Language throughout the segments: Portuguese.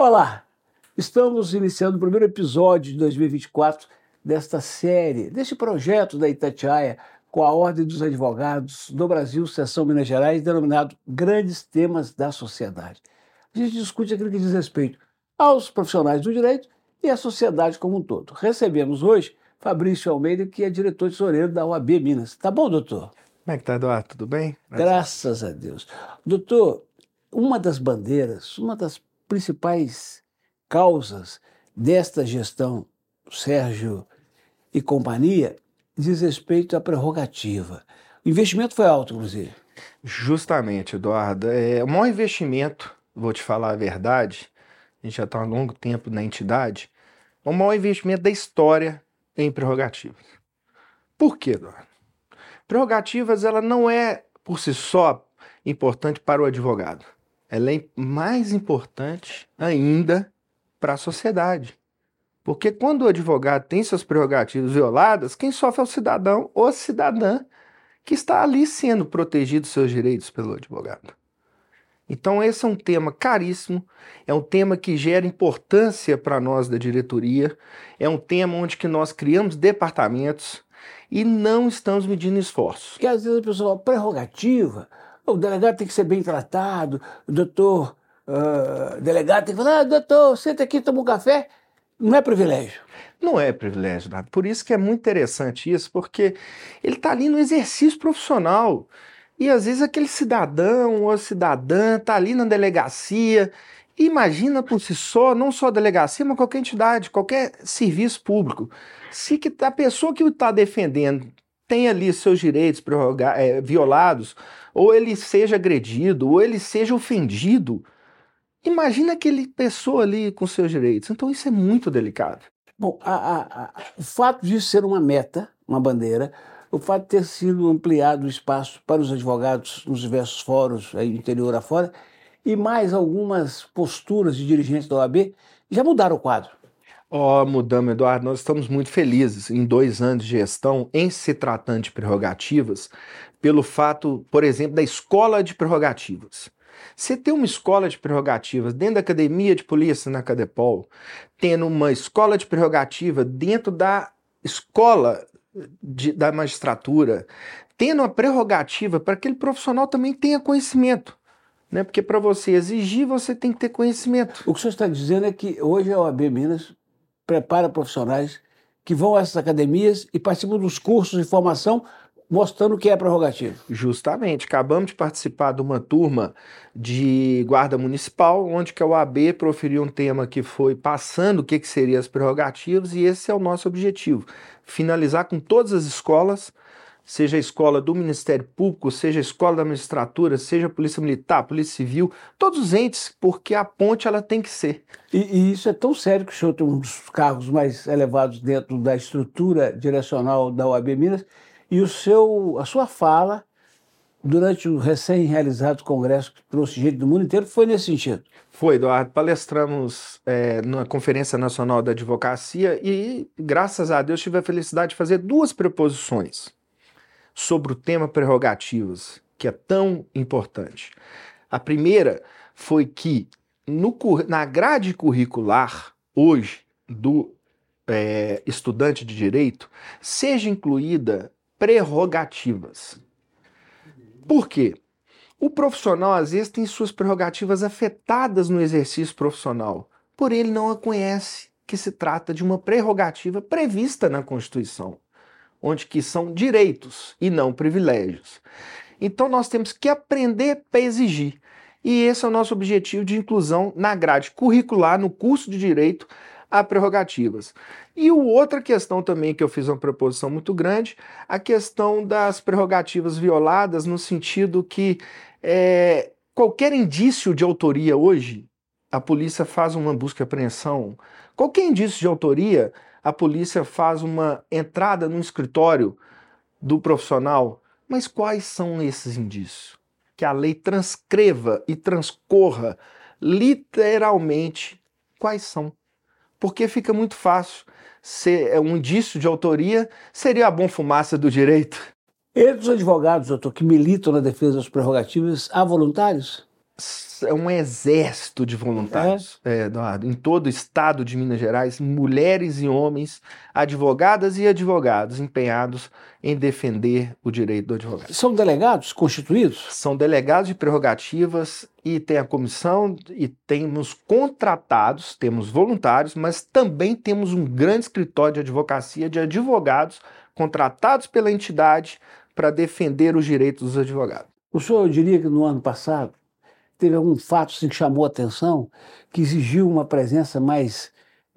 Olá, estamos iniciando o primeiro episódio de 2024 desta série, deste projeto da Itatiaia com a Ordem dos Advogados do Brasil, Seção Minas Gerais, denominado Grandes Temas da Sociedade. A gente discute aquilo que diz respeito aos profissionais do direito e à sociedade como um todo. Recebemos hoje Fabrício Almeida, que é diretor tesoureiro da OAB Minas. Tá bom, doutor? Como é que tá, Eduardo? Tudo bem? Graças a Deus. Doutor, uma das bandeiras, uma das principais causas desta gestão, Sérgio e companhia, diz respeito à prerrogativa. O investimento foi alto, inclusive. Justamente, Eduardo. É, o maior investimento, vou te falar a verdade, a gente já está há um longo tempo na entidade, o maior investimento da história em prerrogativas. Por quê, Eduardo? Prerrogativas, ela não é, por si só, importante para o advogado. Ela é mais importante ainda para a sociedade. Porque quando o advogado tem suas prerrogativas violadas, quem sofre é o cidadão ou cidadã que está ali sendo protegido seus direitos pelo advogado. Então, esse é um tema caríssimo, é um tema que gera importância para nós da diretoria, é um tema onde que nós criamos departamentos e não estamos medindo esforços. Porque às vezes a pessoa prerrogativa, o delegado tem que ser bem tratado, o doutor, uh, delegado tem que falar, ah, doutor, senta aqui, toma um café. Não é privilégio. Não é privilégio, nada. Por isso que é muito interessante isso, porque ele está ali no exercício profissional. E às vezes aquele cidadão ou cidadã está ali na delegacia. Imagina por si só, não só a delegacia, mas qualquer entidade, qualquer serviço público. Se que a pessoa que está defendendo tem ali seus direitos é, violados, ou ele seja agredido, ou ele seja ofendido, imagina aquele pessoa ali com seus direitos. Então isso é muito delicado. Bom, a, a, a, o fato disso ser uma meta, uma bandeira, o fato de ter sido ampliado o espaço para os advogados nos diversos fóruns, aí interior afora, e mais algumas posturas de dirigentes da OAB, já mudaram o quadro. Ó, oh, mudamos, Eduardo. Nós estamos muito felizes em dois anos de gestão em se tratando de prerrogativas, pelo fato, por exemplo, da escola de prerrogativas. Você ter uma escola de prerrogativas dentro da academia de polícia na Cadepol, tendo uma escola de prerrogativa dentro da escola de, da magistratura, tendo a prerrogativa para que aquele profissional também tenha conhecimento. Né? Porque para você exigir, você tem que ter conhecimento. O que o senhor está dizendo é que hoje a OAB Minas prepara profissionais que vão a essas academias e participam dos cursos de formação mostrando que é prerrogativo. Justamente. Acabamos de participar de uma turma de guarda municipal, onde que a OAB proferiu um tema que foi passando o que, que seriam as prerrogativas, e esse é o nosso objetivo. Finalizar com todas as escolas, seja a escola do Ministério Público, seja a escola da magistratura, seja a Polícia Militar, Polícia Civil, todos os entes, porque a ponte ela tem que ser. E, e isso é tão sério que o senhor tem um dos cargos mais elevados dentro da estrutura direcional da OAB Minas, e o seu, a sua fala durante o recém-realizado congresso que trouxe gente do mundo inteiro foi nesse sentido. Foi, Eduardo. Palestramos é, na Conferência Nacional da Advocacia e, graças a Deus, tive a felicidade de fazer duas preposições sobre o tema prerrogativas, que é tão importante. A primeira foi que no, na grade curricular, hoje, do é, estudante de direito, seja incluída prerrogativas. Por quê? O profissional, às vezes, tem suas prerrogativas afetadas no exercício profissional, porém ele não a conhece que se trata de uma prerrogativa prevista na Constituição, onde que são direitos e não privilégios. Então nós temos que aprender para exigir. E esse é o nosso objetivo de inclusão na grade curricular, no curso de direito, a prerrogativas. E outra questão também que eu fiz uma proposição muito grande, a questão das prerrogativas violadas no sentido que é, qualquer indício de autoria hoje, a polícia faz uma busca e apreensão. Qualquer indício de autoria, a polícia faz uma entrada no escritório do profissional. Mas quais são esses indícios? Que a lei transcreva e transcorra literalmente quais são porque fica muito fácil. Ser é um indício de autoria seria a bom fumaça do direito. Entre os advogados, doutor, que militam na defesa das prerrogativas, há voluntários? É um exército de voluntários, é. É, Eduardo, em todo o estado de Minas Gerais, mulheres e homens, advogadas e advogados empenhados em defender o direito do advogado. São delegados constituídos? São delegados de prerrogativas e tem a comissão e temos contratados, temos voluntários, mas também temos um grande escritório de advocacia de advogados contratados pela entidade para defender os direitos dos advogados. O senhor diria que no ano passado teve algum fato assim, que chamou a atenção, que exigiu uma presença mais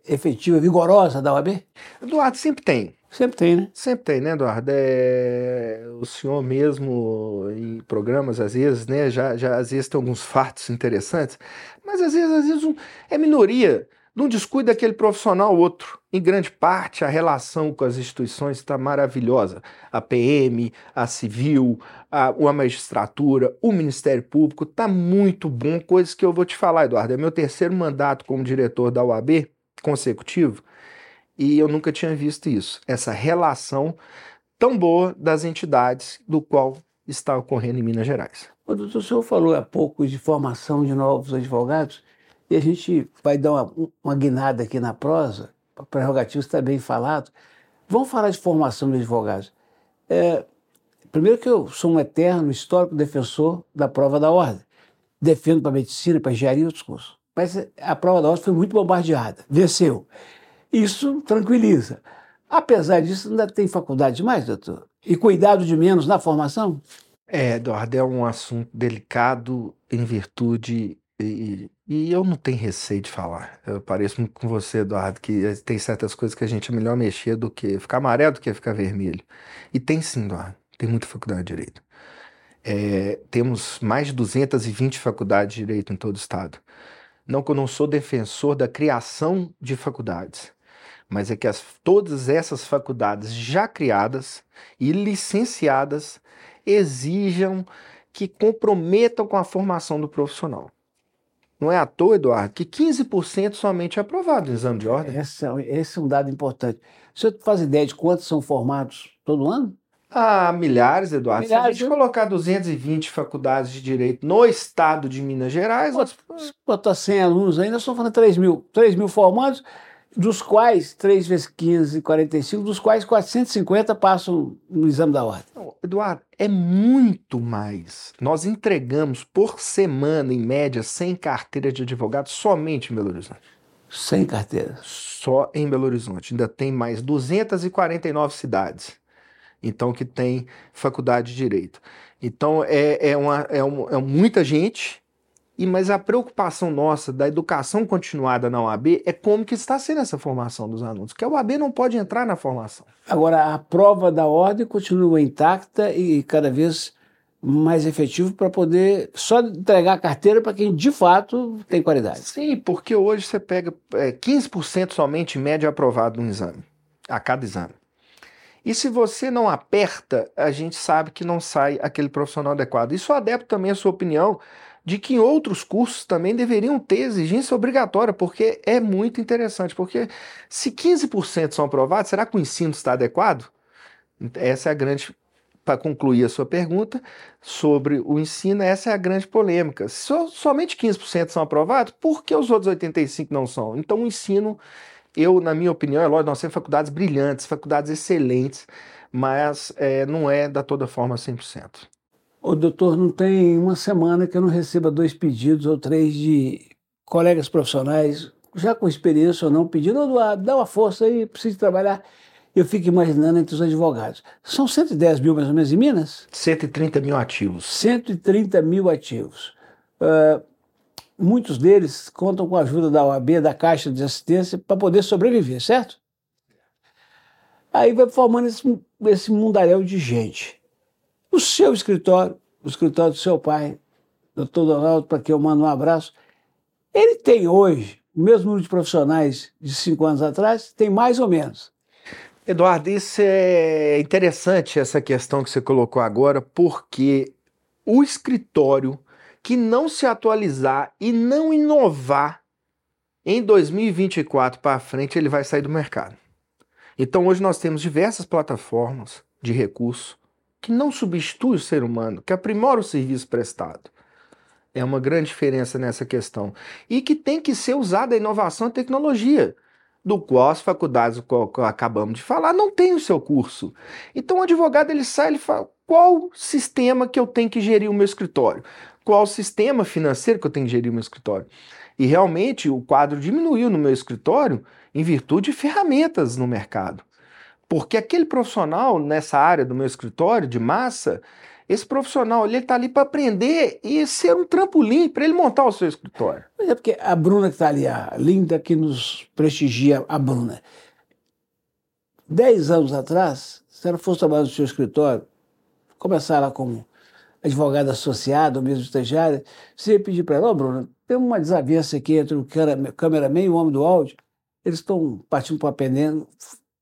efetiva, vigorosa da OAB? Eduardo, sempre tem. Sempre tem, né? Sempre tem, né, Eduardo? É... O senhor mesmo, em programas, às vezes, né, já, já às vezes tem alguns fatos interessantes, mas às vezes, às vezes um... é minoria não descuida aquele profissional outro. Em grande parte, a relação com as instituições está maravilhosa. A PM, a Civil, a, a magistratura, o Ministério Público, está muito bom. Coisas que eu vou te falar, Eduardo. É meu terceiro mandato como diretor da UAB consecutivo e eu nunca tinha visto isso. Essa relação tão boa das entidades do qual está ocorrendo em Minas Gerais. O doutor, o senhor falou há pouco de formação de novos advogados. E a gente vai dar uma, uma guinada aqui na prosa, prerrogativo está bem falado. Vamos falar de formação de advogados. É, primeiro que eu sou um eterno histórico defensor da prova da ordem. Defendo para medicina, para engenharia e outros cursos. Mas a prova da ordem foi muito bombardeada, venceu. Isso tranquiliza. Apesar disso, ainda tem faculdade demais, doutor? E cuidado de menos na formação? É, Eduardo, é um assunto delicado em virtude e, e eu não tenho receio de falar. Eu pareço muito com você, Eduardo, que tem certas coisas que a gente é melhor mexer do que ficar amarelo do que ficar vermelho. E tem sim, Eduardo. Tem muita faculdade de Direito. É, temos mais de 220 faculdades de Direito em todo o Estado. Não que eu não sou defensor da criação de faculdades, mas é que as, todas essas faculdades já criadas e licenciadas exijam que comprometam com a formação do profissional. Não é à toa, Eduardo, que 15% somente é aprovado no exame de ordem. Esse, é esse é um dado importante. O senhor faz ideia de quantos são formados todo ano? Ah, milhares, Eduardo. Milhares, Se a gente né? colocar 220 faculdades de direito no estado de Minas Gerais. Botar 100 alunos ainda, só falando 3 mil. 3 mil formados, dos quais 3 vezes 15, 45, dos quais 450 passam no exame da ordem. Eduardo, é muito mais. Nós entregamos por semana, em média, 100 carteiras de advogado somente em Belo Horizonte. 100 carteiras? Só em Belo Horizonte. Ainda tem mais 249 cidades. Então, que tem faculdade de direito. Então, é, é, uma, é, um, é muita gente e, mas a preocupação nossa da educação continuada na OAB é como que está sendo essa formação dos alunos, que a OAB não pode entrar na formação. Agora, a prova da ordem continua intacta e cada vez mais efetivo para poder só entregar a carteira para quem de fato tem qualidade. Sim, porque hoje você pega é, 15% somente média aprovado no exame, a cada exame. E se você não aperta, a gente sabe que não sai aquele profissional adequado. Isso adepto também a sua opinião de que outros cursos também deveriam ter exigência obrigatória, porque é muito interessante. Porque se 15% são aprovados, será que o ensino está adequado? Essa é a grande. Para concluir a sua pergunta sobre o ensino, essa é a grande polêmica. So, somente 15% são aprovados, por que os outros 85% não são? Então, o ensino, eu, na minha opinião, é lógico, nós temos faculdades brilhantes, faculdades excelentes, mas é, não é da toda forma 100%. O doutor, não tem uma semana que eu não receba dois pedidos ou três de colegas profissionais, já com experiência ou não, pedindo, Eduardo, dá uma força aí, preciso trabalhar. Eu fico imaginando entre os advogados. São 110 mil mais ou menos em Minas? 130 mil ativos. 130 mil ativos. Uh, muitos deles contam com a ajuda da OAB, da Caixa de Assistência, para poder sobreviver, certo? Aí vai formando esse, esse mundaréu de gente. O seu escritório, o escritório do seu pai, doutor Donaldo, para quem eu mando um abraço, ele tem hoje o mesmo número de profissionais de cinco anos atrás? Tem mais ou menos? Eduardo, isso é interessante essa questão que você colocou agora, porque o escritório que não se atualizar e não inovar em 2024 para frente, ele vai sair do mercado. Então hoje nós temos diversas plataformas de recurso que não substitui o ser humano, que aprimora o serviço prestado. É uma grande diferença nessa questão. E que tem que ser usada a inovação e tecnologia, do qual as faculdades, do qual acabamos de falar, não tem o seu curso. Então o advogado ele sai e fala: qual sistema que eu tenho que gerir o meu escritório? Qual sistema financeiro que eu tenho que gerir o meu escritório? E realmente o quadro diminuiu no meu escritório em virtude de ferramentas no mercado. Porque aquele profissional nessa área do meu escritório de massa, esse profissional ele está ali para aprender e ser um trampolim para ele montar o seu escritório. Mas é porque a Bruna que está ali, a linda que nos prestigia, a Bruna. Dez anos atrás, se ela fosse trabalhar no seu escritório, começar lá como advogada associada ou mesmo estagiária, você ia pedir para ela, oh, Bruna, tem uma desavença aqui entre o cameraman e o homem do áudio, eles estão partindo para pendendo,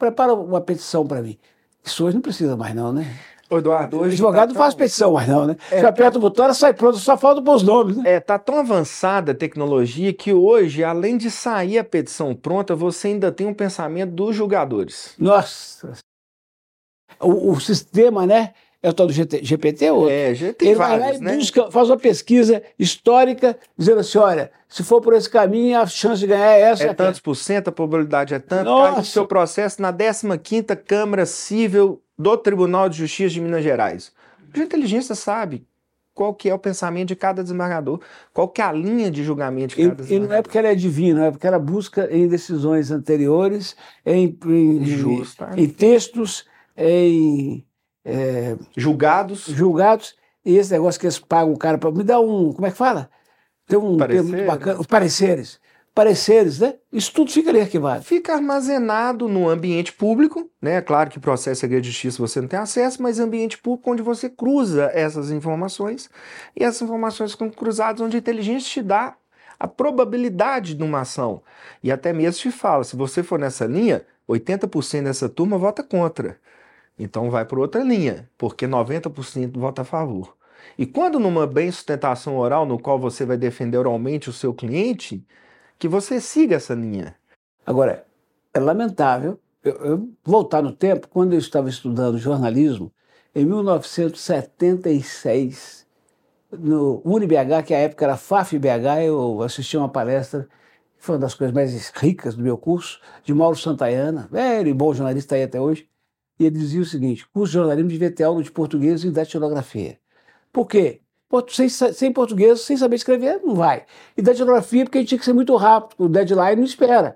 prepara uma petição para mim. Isso hoje não precisa mais não, né? Ô, Eduardo, hoje. O advogado tá não faz petição mais, não, né? É, Você aperta o botão, ela sai pronto, só falta os nomes, né? É, tá tão avançada a tecnologia que hoje, além de sair a petição pronta, você ainda tem um pensamento dos julgadores. Nossa! O, o sistema, né? É o tal do GT, GPT ou É, GT Ele vários, vai lá e né? busca, faz uma pesquisa histórica, dizendo assim, olha, se for por esse caminho, a chance de ganhar é essa. É tantos por cento, a probabilidade é tanto. Nossa. Cai o seu processo na 15ª Câmara Civil do Tribunal de Justiça de Minas Gerais. A inteligência sabe qual que é o pensamento de cada desembargador, qual que é a linha de julgamento de cada e, desembargador. E não é porque ela é divina, é porque ela busca em decisões anteriores, em, em, Justo, em, em textos, em... É, julgados. Julgados. E esse negócio que eles pagam o cara para... Me dá um... Como é que fala? Tem um termo muito bacana. Os pareceres pareceres, né? Isso tudo fica ali arquivado. Fica armazenado no ambiente público, né? É claro que processo segredo de justiça você não tem acesso, mas ambiente público onde você cruza essas informações e essas informações ficam cruzadas onde a inteligência te dá a probabilidade de uma ação. E até mesmo te fala, se você for nessa linha, 80% dessa turma vota contra. Então vai para outra linha, porque 90% vota a favor. E quando numa bem sustentação oral, no qual você vai defender oralmente o seu cliente, que você siga essa linha. Agora, é lamentável eu, eu voltar no tempo, quando eu estava estudando jornalismo, em 1976, no UniBH, que à época era FAF-BH, eu assisti uma palestra, que foi uma das coisas mais ricas do meu curso, de Mauro Santayana, velho e bom jornalista aí até hoje, e ele dizia o seguinte, curso de jornalismo devia ter aula de português e datilografia. Por quê? sem, sem português, sem saber escrever, não vai. E da geografia, porque a gente tinha que ser muito rápido, o deadline não espera.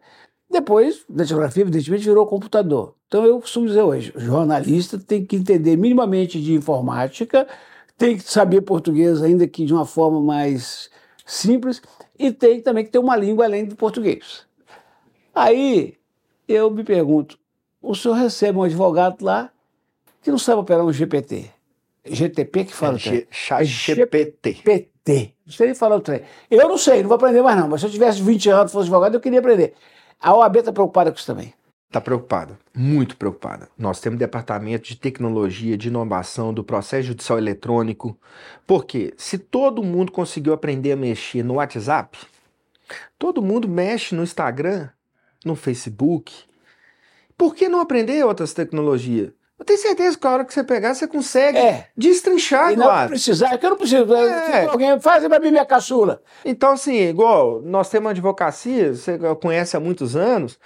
Depois, da geografia, evidentemente, virou computador. Então, eu costumo dizer hoje, jornalista tem que entender minimamente de informática, tem que saber português, ainda que de uma forma mais simples, e tem também que ter uma língua além do português. Aí, eu me pergunto, o senhor recebe um advogado lá que não sabe operar um GPT. GTP que fala é, o Chat GPT. GPT. Não sei falar o trem. Eu não sei, não vou aprender mais não, mas se eu tivesse 20 anos e fosse advogado, eu queria aprender. A OAB está preocupada com isso também. Está preocupada, muito preocupada. Nós temos departamento de tecnologia, de inovação, do processo judicial eletrônico. Porque se todo mundo conseguiu aprender a mexer no WhatsApp, todo mundo mexe no Instagram, no Facebook, por que não aprender outras tecnologias? Eu tenho certeza que a hora que você pegar, você consegue é. destrinchar, e não claro. precisar, é que eu não preciso. É. Alguém faz para mim minha caçula. Então, assim, igual nós temos uma advocacia, você conhece há muitos anos.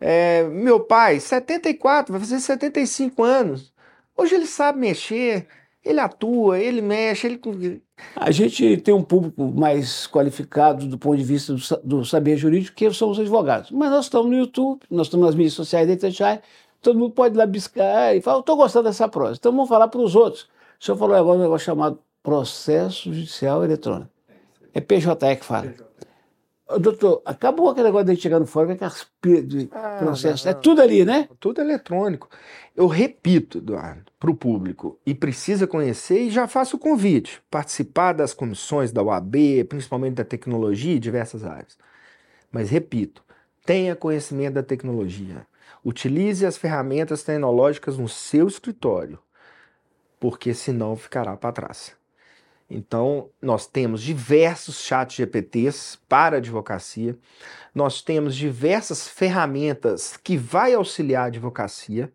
É, meu pai, 74, vai fazer 75 anos. Hoje ele sabe mexer, ele atua, ele mexe, ele. A gente tem um público mais qualificado do ponto de vista do, do saber jurídico, que são os advogados. Mas nós estamos no YouTube, nós estamos nas mídias sociais da Itatiaia, todo mundo pode lá biscar e falar, estou gostando dessa prosa. Então vamos falar para os outros. O senhor falou agora um negócio chamado processo judicial eletrônico. É PJE que fala. Doutor, acabou aquele negócio de chegar no fórum, que é de ah, processo. É tudo ali, né? Tudo eletrônico. Eu repito, Eduardo, para o público, e precisa conhecer, e já faço o convite: participar das comissões da UAB, principalmente da tecnologia e diversas áreas. Mas repito, tenha conhecimento da tecnologia. Utilize as ferramentas tecnológicas no seu escritório, porque senão ficará para trás. Então, nós temos diversos chats GPTs para advocacia, nós temos diversas ferramentas que vai auxiliar a advocacia.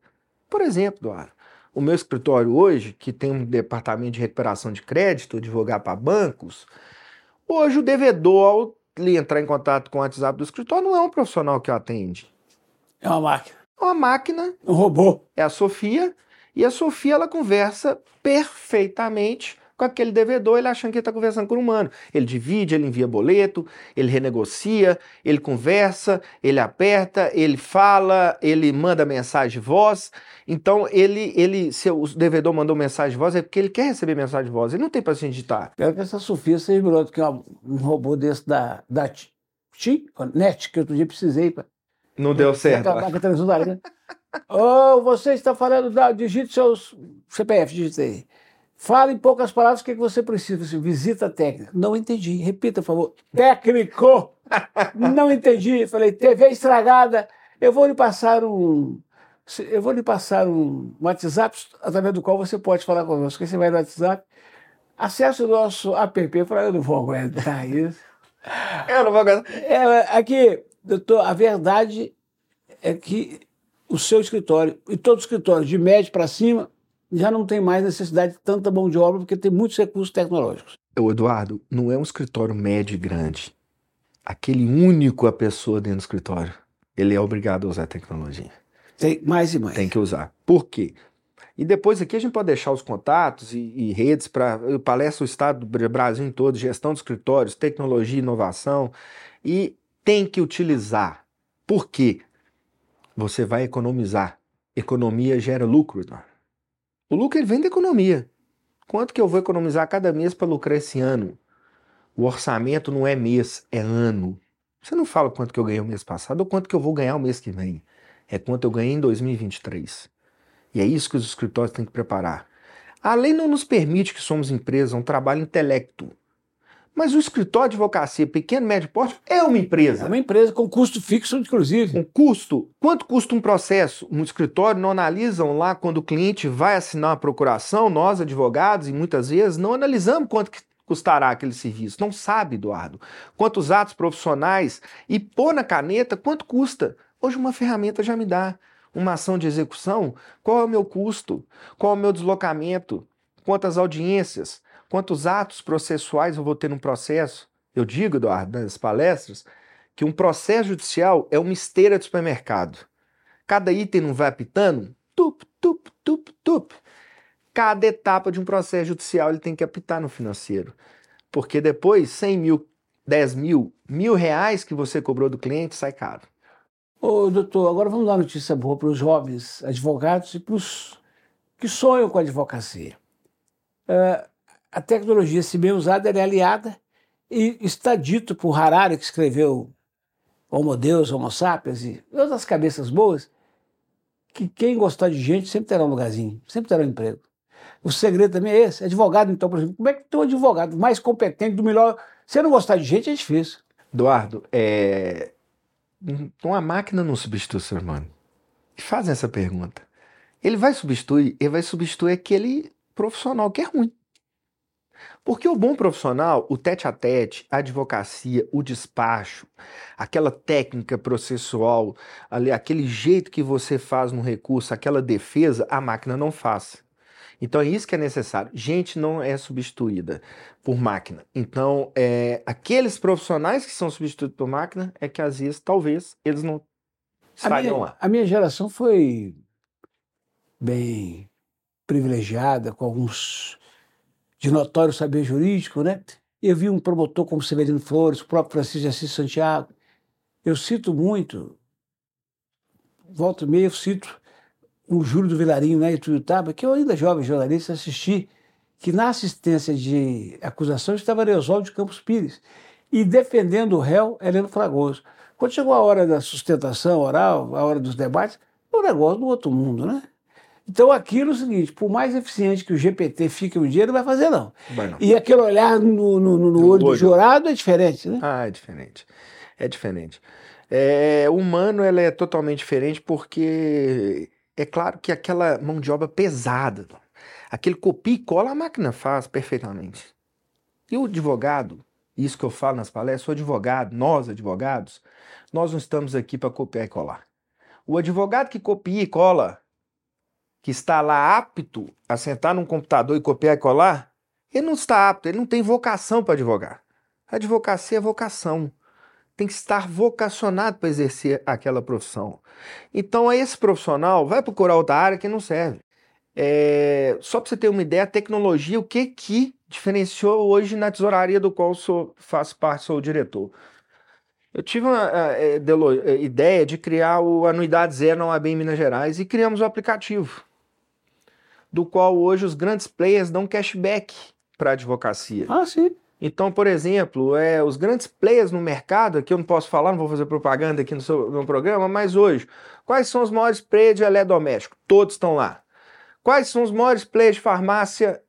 Por exemplo, Eduardo, o meu escritório hoje, que tem um departamento de recuperação de crédito, advogar para bancos, Hoje o devedor, ao ele entrar em contato com o WhatsApp do escritório, não é um profissional que o atende. É uma máquina. É uma máquina. Um robô. É a Sofia. E a Sofia, ela conversa perfeitamente com aquele devedor, ele achando que está conversando com um humano. Ele divide, ele envia boleto, ele renegocia, ele conversa, ele aperta, ele fala, ele manda mensagem de voz. Então, ele, ele, se o devedor mandou mensagem de voz, é porque ele quer receber mensagem de voz, ele não tem paciência digitar. Quero que essa Sofia seja melhor do que um robô desse da, da Ti, Net, que outro dia precisei para. Não deu certo. Linha. oh, você está falando da. Digite seus CPF, digite aí. Fala em poucas palavras o que, é que você precisa. Assim, visita técnica. Não entendi. Repita, por favor. Técnico! Não entendi. Falei, TV estragada. Eu vou lhe passar um. Eu vou lhe passar um WhatsApp através do qual você pode falar conosco. Você vai no WhatsApp, acesse o nosso app. Eu falei, eu não vou aguentar isso. eu não vou aguentar. É, aqui, doutor, a verdade é que o seu escritório e todo escritório de médio para cima já não tem mais necessidade de tanta mão de obra porque tem muitos recursos tecnológicos. O Eduardo, não é um escritório médio e grande. Aquele único a pessoa dentro do escritório, ele é obrigado a usar tecnologia. Tem mais e mais. Tem que usar. Por quê? E depois aqui a gente pode deixar os contatos e, e redes para palestra o Estado do Brasil todo, gestão de escritórios, tecnologia inovação. E tem que utilizar. Por quê? Você vai economizar. Economia gera lucro, Eduardo. O lucro ele vem da economia. Quanto que eu vou economizar cada mês para lucrar esse ano? O orçamento não é mês, é ano. Você não fala quanto que eu ganhei o mês passado ou quanto que eu vou ganhar o mês que vem. É quanto eu ganhei em 2023. E é isso que os escritórios têm que preparar. A lei não nos permite que somos empresa, um trabalho intelecto. Mas o escritório de advocacia pequeno, médio porte é uma empresa. É uma empresa com custo fixo, inclusive. Um custo? Quanto custa um processo? Um escritório não analisam lá quando o cliente vai assinar uma procuração, nós, advogados, e muitas vezes não analisamos quanto que custará aquele serviço. Não sabe, Eduardo. Quantos atos profissionais e pôr na caneta quanto custa. Hoje uma ferramenta já me dá. Uma ação de execução, qual é o meu custo? Qual é o meu deslocamento? Quantas audiências? Quantos atos processuais eu vou ter num processo? Eu digo, Eduardo, nas palestras, que um processo judicial é uma esteira de supermercado. Cada item não vai apitando, tup, tup, tup, tup. Cada etapa de um processo judicial ele tem que apitar no financeiro. Porque depois, 100 mil, 10 mil, mil reais que você cobrou do cliente sai caro. Ô, doutor, agora vamos dar notícia boa para os jovens advogados e para os que sonham com a advocacia. Uh, a tecnologia, se bem usada, é aliada e está dito por Harari, que escreveu Homo Deus, Homo Sapiens e outras cabeças boas, que quem gostar de gente sempre terá um lugarzinho, sempre terá um emprego. O segredo também é esse. Advogado, então, por exemplo, como é que tem um advogado mais competente, do melhor? Se não gostar de gente, é difícil. Eduardo, é... uma máquina não substitui o ser humano. Fazem essa pergunta. Ele vai substituir, ele vai substituir aquele profissional que é ruim. Porque o bom profissional, o tete a tete, a advocacia, o despacho, aquela técnica processual, aquele jeito que você faz no recurso, aquela defesa, a máquina não faz. Então é isso que é necessário. Gente não é substituída por máquina. Então, é, aqueles profissionais que são substituídos por máquina é que às vezes, talvez, eles não estariam lá. A minha geração foi bem privilegiada com alguns de notório saber jurídico, né? Eu vi um promotor como Severino Flores, o próprio Francisco de Assis Santiago. Eu cito muito, volta e meia, eu cito o Júlio do Vilarinho, né, Ituiutaba, que eu ainda jovem jornalista assisti, que na assistência de acusação estava Neosol de Campos Pires e defendendo o réu Heleno Fragoso. Quando chegou a hora da sustentação oral, a hora dos debates, o negócio do outro mundo, né? Então aquilo é o seguinte, por mais eficiente que o GPT fique um dia, não vai fazer não. não. E aquele olhar no, no, no, no olho, olho, do jurado é diferente, né? Ah, é diferente. É diferente. É, o humano ela é totalmente diferente porque é claro que aquela mão de obra pesada, aquele copia e cola a máquina faz perfeitamente. E o advogado, isso que eu falo nas palestras, o advogado, nós advogados, nós não estamos aqui para copiar e colar. O advogado que copia e cola que está lá apto a sentar num computador e copiar e colar, ele não está apto, ele não tem vocação para advogar. A advocacia é vocação. Tem que estar vocacionado para exercer aquela profissão. Então, esse profissional vai procurar outra área que não serve. É, só para você ter uma ideia, a tecnologia, o que que diferenciou hoje na tesouraria do qual sou, faço parte, sou o diretor. Eu tive uma é, ideia de criar o Anuidade Zero na OAB em Minas Gerais e criamos o aplicativo, do qual hoje os grandes players dão cashback para a advocacia. Ah, sim. Então, por exemplo, é, os grandes players no mercado, aqui eu não posso falar, não vou fazer propaganda aqui no seu no programa, mas hoje, quais são os maiores players de eletrodoméstico? Todos estão lá. Quais são os maiores players de farmácia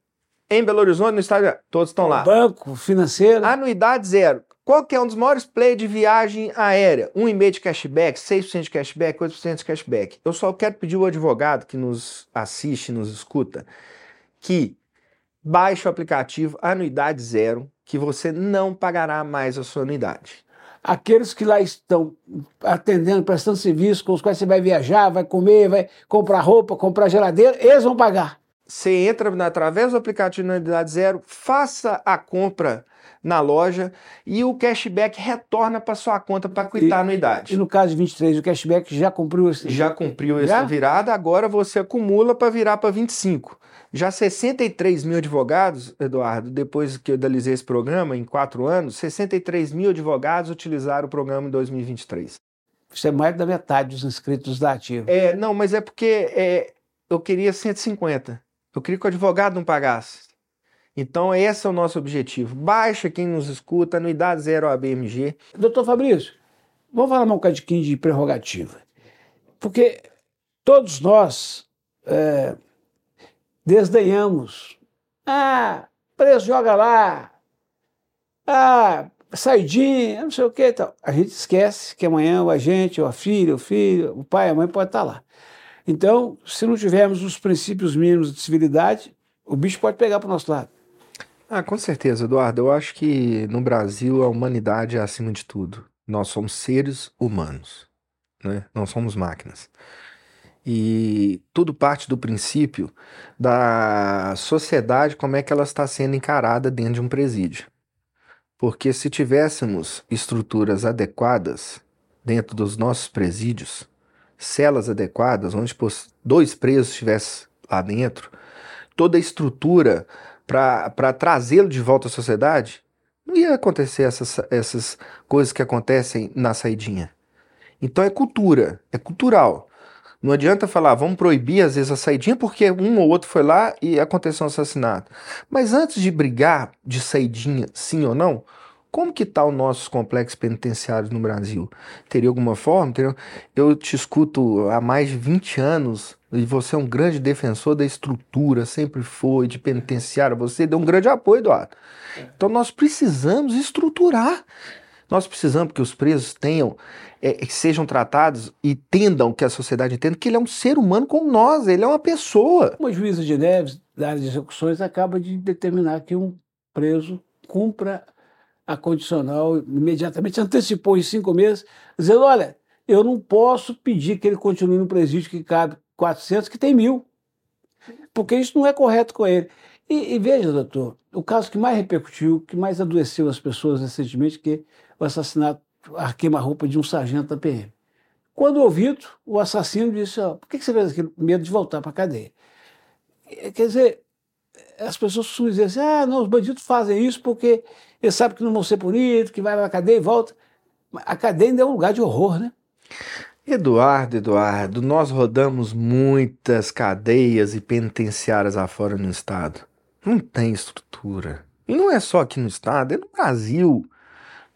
em Belo Horizonte, no estádio? Todos estão lá. Banco, financeiro. Anuidade zero. Qual que é um dos maiores players de viagem aérea? 1,5% de cashback, 6% de cashback, 8% de cashback. Eu só quero pedir ao advogado que nos assiste, nos escuta, que baixe o aplicativo Anuidade Zero, que você não pagará mais a sua anuidade. Aqueles que lá estão atendendo, prestando serviço, com os quais você vai viajar, vai comer, vai comprar roupa, comprar geladeira, eles vão pagar. Você entra através do aplicativo Anuidade Zero, faça a compra na loja e o cashback retorna para sua conta para quitar a anuidade. E no caso de 23, o cashback já cumpriu esse... Já cumpriu já? essa virada, agora você acumula para virar para 25. Já 63 mil advogados, Eduardo, depois que eu idealizei esse programa, em quatro anos, 63 mil advogados utilizaram o programa em 2023. Isso é mais da metade dos inscritos da Ativa. É, não, mas é porque é, eu queria 150. Eu queria que o advogado não pagasse. Então, esse é o nosso objetivo. Baixa quem nos escuta, anuidade zero ABMG. Doutor Fabrício, vamos falar um bocadinho de prerrogativa. Porque todos nós é, desdenhamos. Ah, preço joga lá. Ah, saidinha, não sei o que e tal. A gente esquece que amanhã o agente, ou a filha, o filho, o pai, a mãe pode estar lá. Então, se não tivermos os princípios mínimos de civilidade, o bicho pode pegar para o nosso lado. Ah, com certeza, Eduardo. Eu acho que no Brasil a humanidade é acima de tudo. Nós somos seres humanos, né? Não somos máquinas. E tudo parte do princípio da sociedade, como é que ela está sendo encarada dentro de um presídio. Porque se tivéssemos estruturas adequadas dentro dos nossos presídios, celas adequadas, onde dois presos estivessem lá dentro, toda a estrutura para trazê-lo de volta à sociedade, não ia acontecer essas, essas coisas que acontecem na saidinha. Então é cultura, é cultural. Não adianta falar, vamos proibir às vezes a saidinha porque um ou outro foi lá e aconteceu um assassinato. Mas antes de brigar de saidinha, sim ou não, como que está o nossos complexos penitenciários no Brasil? Teria alguma forma? Teria... Eu te escuto há mais de 20 anos e você é um grande defensor da estrutura, sempre foi, de penitenciária, você deu um grande apoio, Eduardo. Então nós precisamos estruturar. Nós precisamos que os presos tenham é, que sejam tratados e entendam que a sociedade entenda que ele é um ser humano como nós, ele é uma pessoa. Uma juíza de Neves, da área de execuções, acaba de determinar que um preso cumpra a condicional imediatamente, antecipou em cinco meses, dizendo: olha, eu não posso pedir que ele continue no presídio que cabe 400, que tem mil, porque isso não é correto com ele. E, e veja, doutor, o caso que mais repercutiu, que mais adoeceu as pessoas recentemente, que é o assassinato a queima-roupa de um sargento da PM. Quando ouvido, o assassino disse: oh, por que você fez aquilo? Medo de voltar para a cadeia. Quer dizer, as pessoas costumam dizer assim: ah, não, os bandidos fazem isso porque eles sabem que não vão ser punidos, que vai para a cadeia e volta. A cadeia ainda é um lugar de horror, né? Eduardo, Eduardo, nós rodamos muitas cadeias e penitenciárias afora no estado. Não tem estrutura. E não é só aqui no estado, é no Brasil.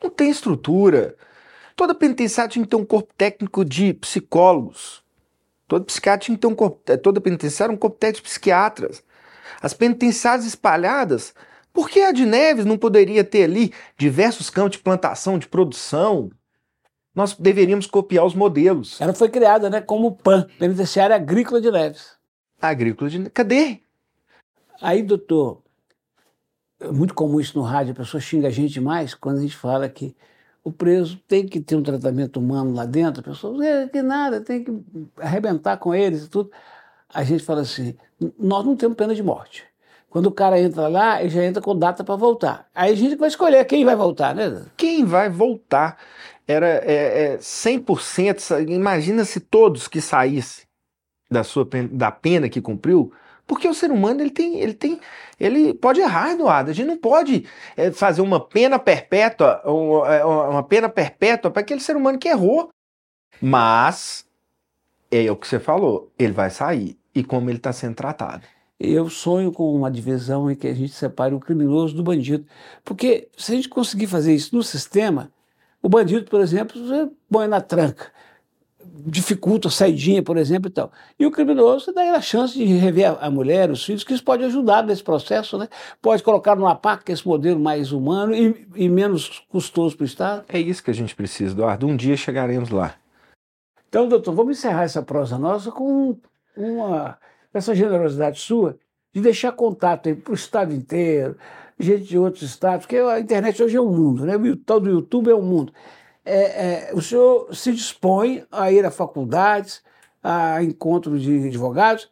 Não tem estrutura. Toda penitenciária tinha que ter um corpo técnico de psicólogos. Toda psiquiatra tinha que ter um corpo, eh, toda penitenciária um corpo técnico de psiquiatras. As penitenciárias espalhadas, por que a de Neves não poderia ter ali diversos campos de plantação, de produção? Nós deveríamos copiar os modelos. Ela foi criada, né, como PAN, Penitenciária Agrícola de Neves. Agrícola de Cadê? Aí, doutor, é muito comum isso no rádio, a pessoa xinga a gente mais quando a gente fala que o preso tem que ter um tratamento humano lá dentro, a pessoa diz que nada, tem que arrebentar com eles e tudo. A gente fala assim, nós não temos pena de morte. Quando o cara entra lá, ele já entra com data para voltar. Aí a gente vai escolher quem vai voltar, né? Quem vai voltar? Era é, é 100%. Imagina se todos que saíssem da sua da pena que cumpriu, porque o ser humano ele tem, ele tem, ele pode errar, Eduardo. A gente não pode é, fazer uma pena perpétua, é, uma pena perpétua para aquele ser humano que errou. Mas é o que você falou, ele vai sair e como ele está sendo tratado. Eu sonho com uma divisão em que a gente separe o criminoso do bandido. Porque se a gente conseguir fazer isso no sistema, o bandido, por exemplo, você põe na tranca, dificulta a saidinha, por exemplo, e tal. E o criminoso dá a chance de rever a mulher, os filhos, que isso pode ajudar nesse processo, né? Pode colocar numa PAC, que é esse modelo mais humano e, e menos custoso para o Estado. É isso que a gente precisa, Eduardo. Um dia chegaremos lá. Então, doutor, vamos encerrar essa prosa nossa com uma essa generosidade sua de deixar contato para o estado inteiro, gente de outros estados, porque a internet hoje é um mundo, né? o tal do YouTube é um mundo. É, é, o senhor se dispõe a ir a faculdades, a encontros de advogados,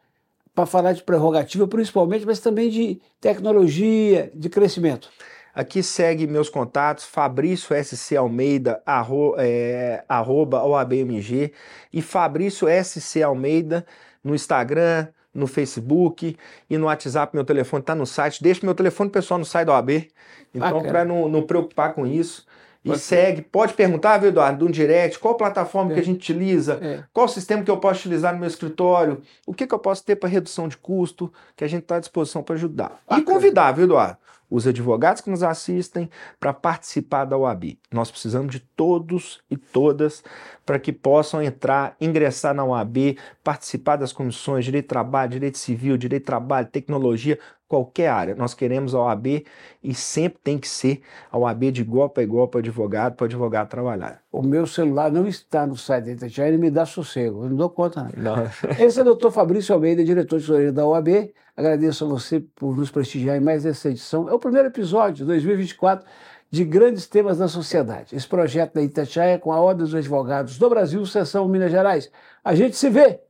para falar de prerrogativa, principalmente, mas também de tecnologia, de crescimento. Aqui segue meus contatos, Fabrício SC Almeida, arro, é, arroba OABMG, e Fabrício SC Almeida no Instagram, no Facebook e no WhatsApp. Meu telefone está no site. Deixa meu telefone pessoal no site da OAB. Então, para não, não preocupar com isso. E pode segue, pode perguntar, viu, Eduardo, do direct, qual plataforma é. que a gente utiliza, é. qual sistema que eu posso utilizar no meu escritório, o que, que eu posso ter para redução de custo, que a gente está à disposição para ajudar. Bacana. E convidar, viu, Eduardo? Os advogados que nos assistem para participar da UAB. Nós precisamos de todos e todas para que possam entrar, ingressar na UAB, participar das comissões, direito de trabalho, direito civil, direito de trabalho, tecnologia, qualquer área. Nós queremos a OAB e sempre tem que ser a OAB de igual para igual para advogado, para advogado trabalhar. O meu celular não está no site da Itatiaia, ele me dá sossego, eu não dou conta. Não. não. Esse é o doutor Fabrício Almeida, diretor de tesouraria da OAB. Agradeço a você por nos prestigiar em mais essa edição. É o primeiro episódio de 2024 de grandes temas da sociedade. Esse projeto da Itatiaia com a Ordem dos Advogados do Brasil, Seção Minas Gerais. A gente se vê!